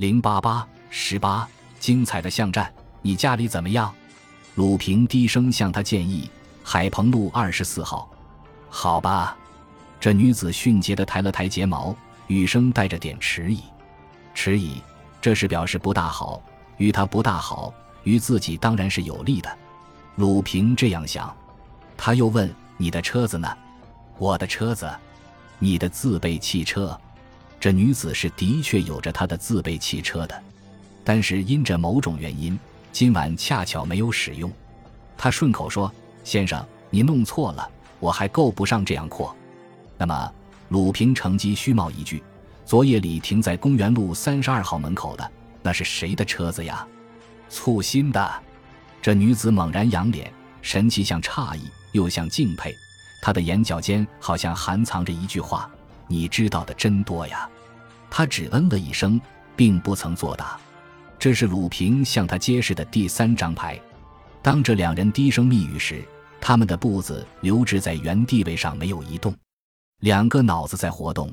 零八八十八，精彩的巷战，你家里怎么样？鲁平低声向他建议：“海鹏路二十四号。”好吧。这女子迅捷地抬了抬睫毛，语声带着点迟疑。迟疑，这是表示不大好。与他不大好，与自己当然是有利的。鲁平这样想。他又问：“你的车子呢？”“我的车子。”“你的自备汽车。”这女子是的确有着她的自备汽车的，但是因着某种原因，今晚恰巧没有使用。他顺口说：“先生，你弄错了，我还够不上这样阔。”那么，鲁平乘机虚冒一句：“昨夜里停在公园路三十二号门口的，那是谁的车子呀？”簇新的。这女子猛然仰脸，神气像诧异，又像敬佩，她的眼角间好像含藏着一句话。你知道的真多呀，他只嗯了一声，并不曾作答。这是鲁平向他揭示的第三张牌。当这两人低声密语时，他们的步子留置在原地位上，没有移动。两个脑子在活动，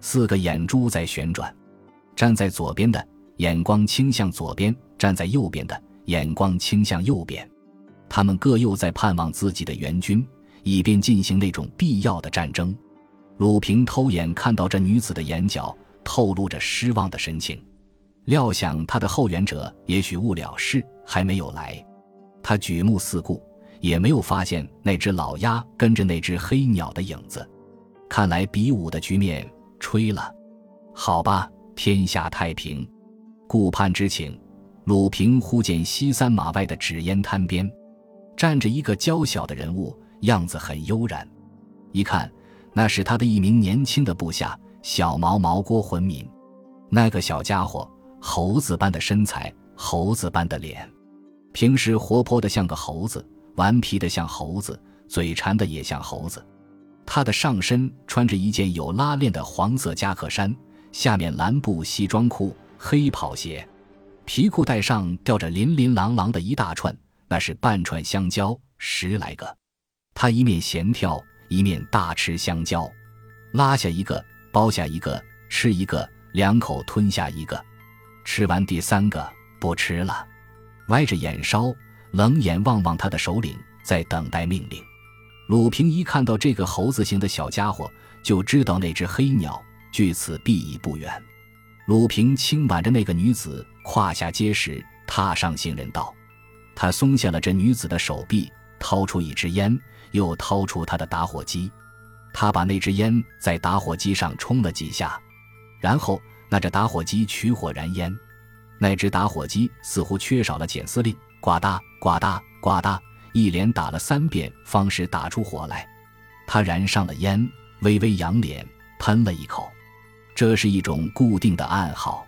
四个眼珠在旋转。站在左边的眼光倾向左边，站在右边的眼光倾向右边。他们各又在盼望自己的援军，以便进行那种必要的战争。鲁平偷眼看到这女子的眼角透露着失望的神情，料想他的后援者也许误了事，还没有来。他举目四顾，也没有发现那只老鸭跟着那只黑鸟的影子。看来比武的局面吹了。好吧，天下太平。顾盼之情，鲁平忽见西三马外的纸烟摊边，站着一个娇小的人物，样子很悠然。一看。那是他的一名年轻的部下小毛毛郭浑敏，那个小家伙猴子般的身材，猴子般的脸，平时活泼的像个猴子，顽皮的像猴子，嘴馋的也像猴子。他的上身穿着一件有拉链的黄色夹克衫，下面蓝布西装裤，黑跑鞋，皮裤带上吊着琳琳琅琅的一大串，那是半串香蕉，十来个。他一面闲跳。一面大吃香蕉，拉下一个，剥下一个，吃一个，两口吞下一个，吃完第三个不吃了，歪着眼梢，冷眼望望他的首领，在等待命令。鲁平一看到这个猴子形的小家伙，就知道那只黑鸟距此必已不远。鲁平轻挽着那个女子胯下结实，踏上行人道。他松下了这女子的手臂，掏出一支烟。又掏出他的打火机，他把那支烟在打火机上冲了几下，然后拿着打火机取火燃烟。那只打火机似乎缺少了剪丝令，呱嗒呱嗒呱嗒，一连打了三遍，方使打出火来。他燃上了烟，微微仰脸，喷了一口。这是一种固定的暗号，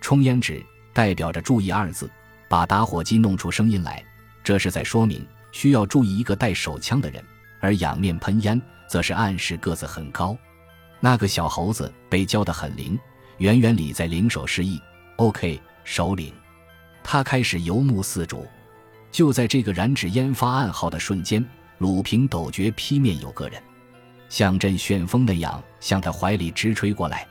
冲烟纸代表着“注意”二字，把打火机弄出声音来，这是在说明。需要注意一个带手枪的人，而仰面喷烟则是暗示个子很高。那个小猴子被教得很灵，远远里在领手示意。OK，首领。他开始游目四主。就在这个燃纸烟发暗号的瞬间，鲁平陡觉劈面有个人，像阵旋风那样向他怀里直吹过来。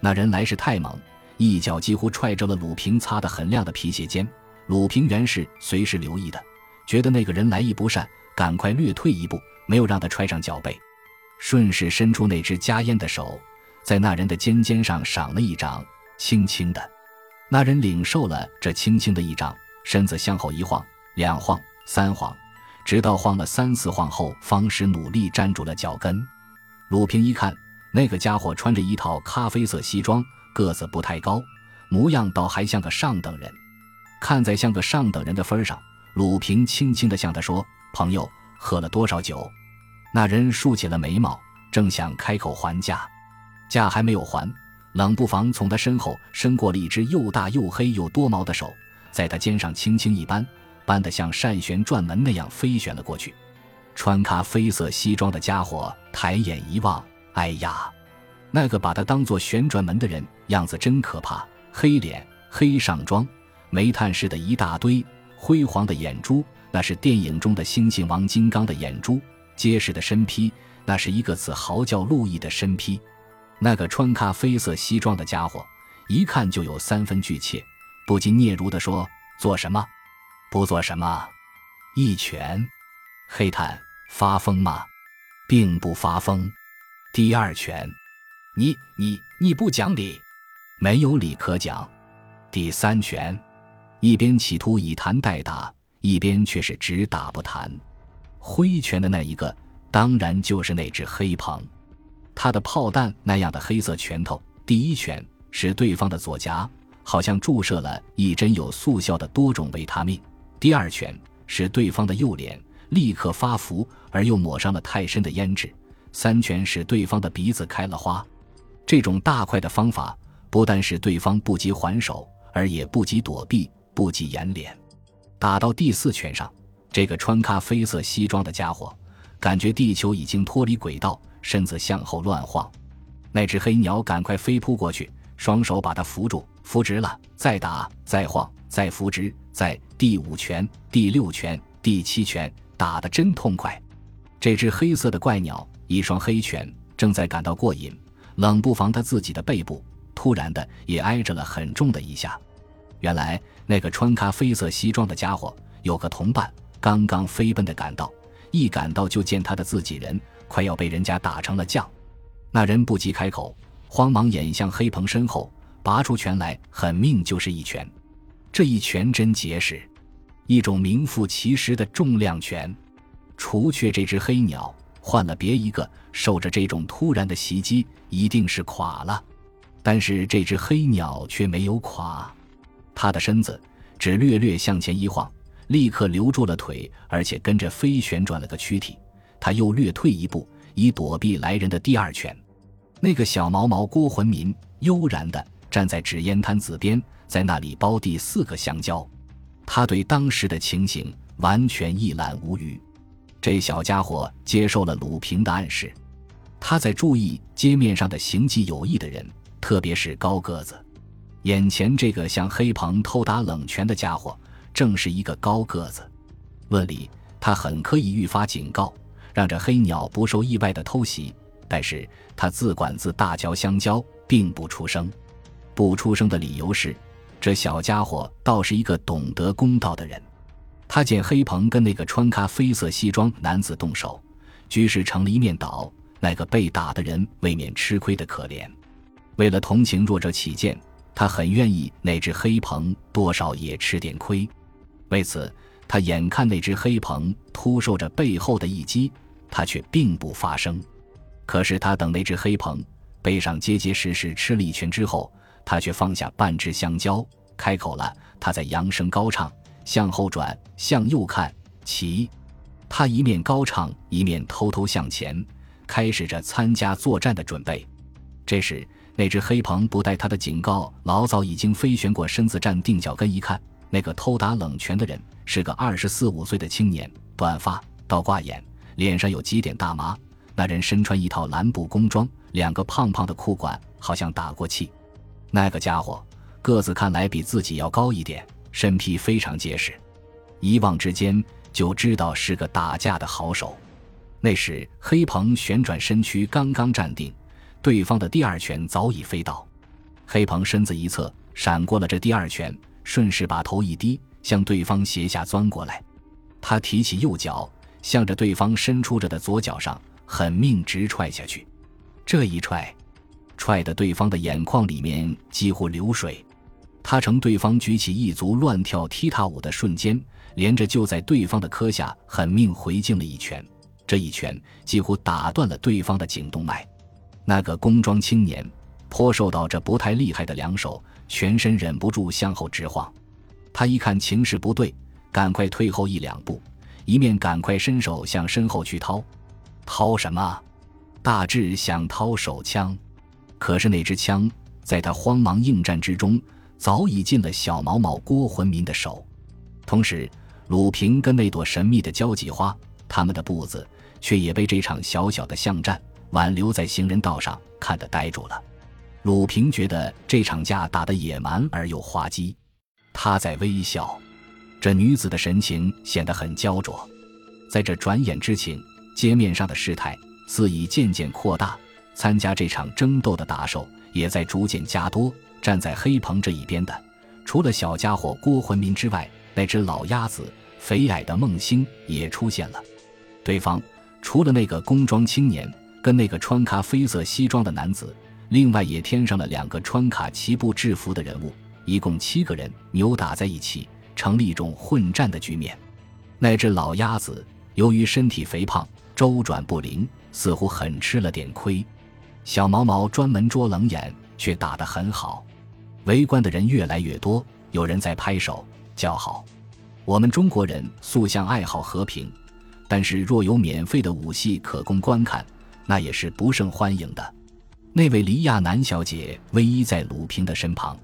那人来势太猛，一脚几乎踹着了鲁平擦得很亮的皮鞋尖。鲁平原是随时留意的。觉得那个人来意不善，赶快略退一步，没有让他踹上脚背，顺势伸出那只夹烟的手，在那人的肩尖上赏了一掌，轻轻的。那人领受了这轻轻的一掌，身子向后一晃，两晃，三晃，直到晃了三四晃后，方使努力站住了脚跟。鲁平一看，那个家伙穿着一套咖啡色西装，个子不太高，模样倒还像个上等人。看在像个上等人的份上。鲁平轻轻地向他说：“朋友，喝了多少酒？”那人竖起了眉毛，正想开口还价，价还没有还，冷不防从他身后伸过了一只又大又黑又多毛的手，在他肩上轻轻一扳，扳得像扇旋转门那样飞旋了过去。穿咖啡色西装的家伙抬眼一望，哎呀，那个把他当做旋转门的人样子真可怕，黑脸、黑上装、煤炭似的一大堆。辉煌的眼珠，那是电影中的猩猩王金刚的眼珠；结实的身披，那是一个自嚎叫路易的身披。那个穿咖啡色西装的家伙，一看就有三分巨怯，不禁嗫嚅地说：“做什么？不做什么？一拳。”黑炭发疯吗？并不发疯。第二拳，你你你不讲理，没有理可讲。第三拳，一边企图以弹代打，一边却是只打不弹。挥拳的那一个，当然就是那只黑鹏。他的炮弹那样的黑色拳头，第一拳使对方的左颊好像注射了一针有速效的多种维他命；第二拳使对方的右脸立刻发福，而又抹上了太深的胭脂；三拳使对方的鼻子开了花。这种大快的方法，不但使对方不及还手，而也不及躲避，不及掩脸。打到第四拳上，这个穿咖啡色西装的家伙感觉地球已经脱离轨道。身子向后乱晃，那只黑鸟赶快飞扑过去，双手把它扶住，扶直了，再打，再晃，再扶直，再第五拳、第六拳、第七拳，打得真痛快。这只黑色的怪鸟一双黑拳正在感到过瘾，冷不防他自己的背部突然的也挨着了很重的一下。原来那个穿咖啡色西装的家伙有个同伴，刚刚飞奔的赶到，一赶到就见他的自己人。快要被人家打成了酱，那人不及开口，慌忙掩向黑鹏身后，拔出拳来，狠命就是一拳。这一拳真结实，一种名副其实的重量拳。除却这只黑鸟，换了别一个，受着这种突然的袭击，一定是垮了。但是这只黑鸟却没有垮，他的身子只略略向前一晃，立刻留住了腿，而且跟着飞旋转了个躯体。他又略退一步，以躲避来人的第二拳。那个小毛毛郭魂民悠然地站在纸烟摊子边，在那里包第四个香蕉。他对当时的情形完全一览无余。这小家伙接受了鲁平的暗示，他在注意街面上的形迹有异的人，特别是高个子。眼前这个向黑鹏偷打冷拳的家伙，正是一个高个子。论理，他很可以愈发警告。让这黑鸟不受意外的偷袭，但是他自管自大嚼香蕉，并不出声。不出声的理由是，这小家伙倒是一个懂得公道的人。他见黑鹏跟那个穿咖啡色西装男子动手，局势成了一面倒，那个被打的人未免吃亏的可怜。为了同情弱者起见，他很愿意那只黑鹏多少也吃点亏。为此，他眼看那只黑鹏突受着背后的一击。他却并不发声，可是他等那只黑鹏背上结结实实吃了一拳之后，他却放下半只香蕉，开口了。他在扬声高唱，向后转，向右看，齐。他一面高唱，一面偷偷向前，开始着参加作战的准备。这时，那只黑鹏不待他的警告，老早已经飞旋过身子，站定脚跟，一看，那个偷打冷拳的人是个二十四五岁的青年，短发，倒挂眼。脸上有几点大麻，那人身穿一套蓝布工装，两个胖胖的裤管，好像打过气。那个家伙个子看来比自己要高一点，身披非常结实，一望之间就知道是个打架的好手。那时黑鹏旋转身躯，刚刚站定，对方的第二拳早已飞到。黑鹏身子一侧，闪过了这第二拳，顺势把头一低，向对方斜下钻过来。他提起右脚。向着对方伸出着的左脚上狠命直踹下去，这一踹，踹得对方的眼眶里面几乎流水。他乘对方举起一足乱跳踢踏舞的瞬间，连着就在对方的胯下狠命回敬了一拳。这一拳几乎打断了对方的颈动脉。那个工装青年颇受到这不太厉害的两手，全身忍不住向后直晃。他一看情势不对，赶快退后一两步。一面赶快伸手向身后去掏，掏什么？大致想掏手枪，可是那支枪在他慌忙应战之中，早已进了小毛毛郭魂民的手。同时，鲁平跟那朵神秘的交际花，他们的步子却也被这场小小的巷战挽留在行人道上，看得呆住了。鲁平觉得这场架打得野蛮而又滑稽，他在微笑。这女子的神情显得很焦灼，在这转眼之情，街面上的事态似已渐渐扩大，参加这场争斗的打手也在逐渐加多，站在黑棚这一边的，除了小家伙郭魂民之外，那只老鸭子肥矮的孟星也出现了。对方除了那个工装青年跟那个穿咖啡色西装的男子，另外也添上了两个穿卡其布制服的人物，一共七个人扭打在一起，成了一种混战的局面。那只老鸭子由于身体肥胖，周转不灵，似乎很吃了点亏。小毛毛专门捉冷眼，却打得很好。围观的人越来越多，有人在拍手叫好。我们中国人素向爱好和平，但是若有免费的武戏可供观看，那也是不胜欢迎的。那位黎亚男小姐偎依在鲁平的身旁，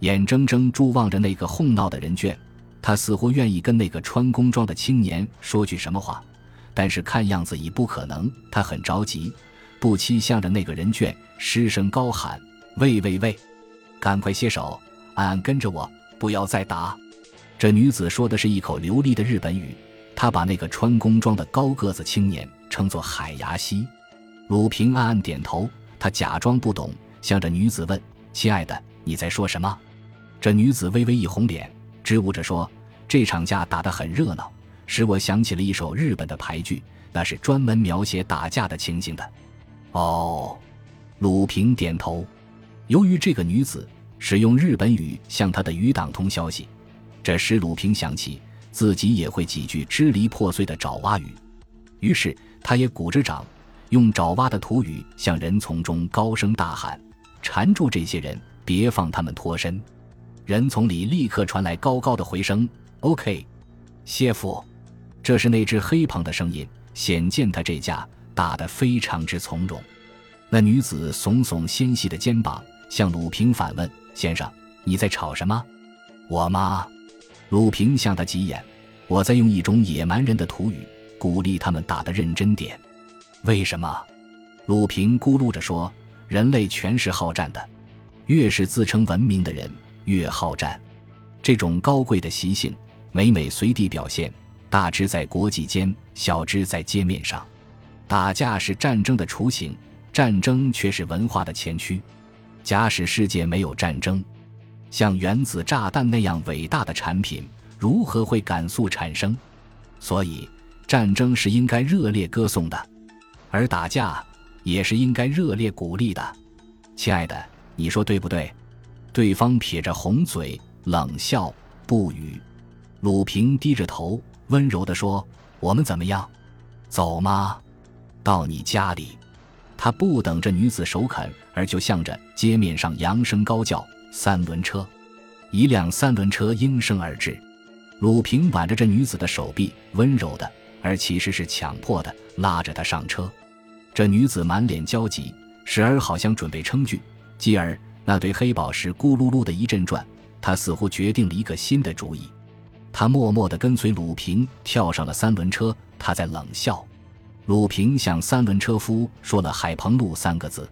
眼睁睁注望着那个哄闹的人眷。她似乎愿意跟那个穿工装的青年说句什么话，但是看样子已不可能。她很着急。不期向着那个人眷失声高喊：“喂喂喂，赶快歇手，安安跟着我，不要再打。”这女子说的是一口流利的日本语，她把那个穿工装的高个子青年称作海牙西。鲁平暗暗点头，他假装不懂，向着女子问：“亲爱的，你在说什么？”这女子微微一红脸，支吾着说：“这场架打得很热闹，使我想起了一首日本的牌剧，那是专门描写打架的情形的。”哦，鲁平点头。由于这个女子使用日本语向他的余党通消息，这使鲁平想起自己也会几句支离破碎的爪哇语，于是他也鼓着掌，用爪哇的土语向人丛中高声大喊：“缠住这些人，别放他们脱身！”人丛里立刻传来高高的回声：“OK，谢夫。”这是那只黑胖的声音，显见他这架。打得非常之从容，那女子耸耸纤细的肩膀，向鲁平反问：“先生，你在吵什么？”“我吗？”鲁平向他挤眼：“我在用一种野蛮人的土语鼓励他们打得认真点。”“为什么？”鲁平咕噜着说：“人类全是好战的，越是自称文明的人越好战。这种高贵的习性，每每随地表现，大之在国际间，小之在街面上。”打架是战争的雏形，战争却是文化的前驱。假使世界没有战争，像原子炸弹那样伟大的产品如何会赶速产生？所以，战争是应该热烈歌颂的，而打架也是应该热烈鼓励的。亲爱的，你说对不对？对方撇着红嘴，冷笑不语。鲁平低着头，温柔地说：“我们怎么样？走吗？”到你家里，他不等着女子首肯，而就向着街面上扬声高叫：“三轮车！”一辆三轮车应声而至。鲁平挽着这女子的手臂，温柔的，而其实是强迫的拉着她上车。这女子满脸焦急，时而好像准备称句，继而那对黑宝石咕噜噜的一阵转，她似乎决定了一个新的主意。她默默地跟随鲁平跳上了三轮车，她在冷笑。鲁平向三轮车夫说了“海鹏路”三个字，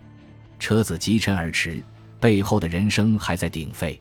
车子疾尘而驰，背后的人声还在鼎沸。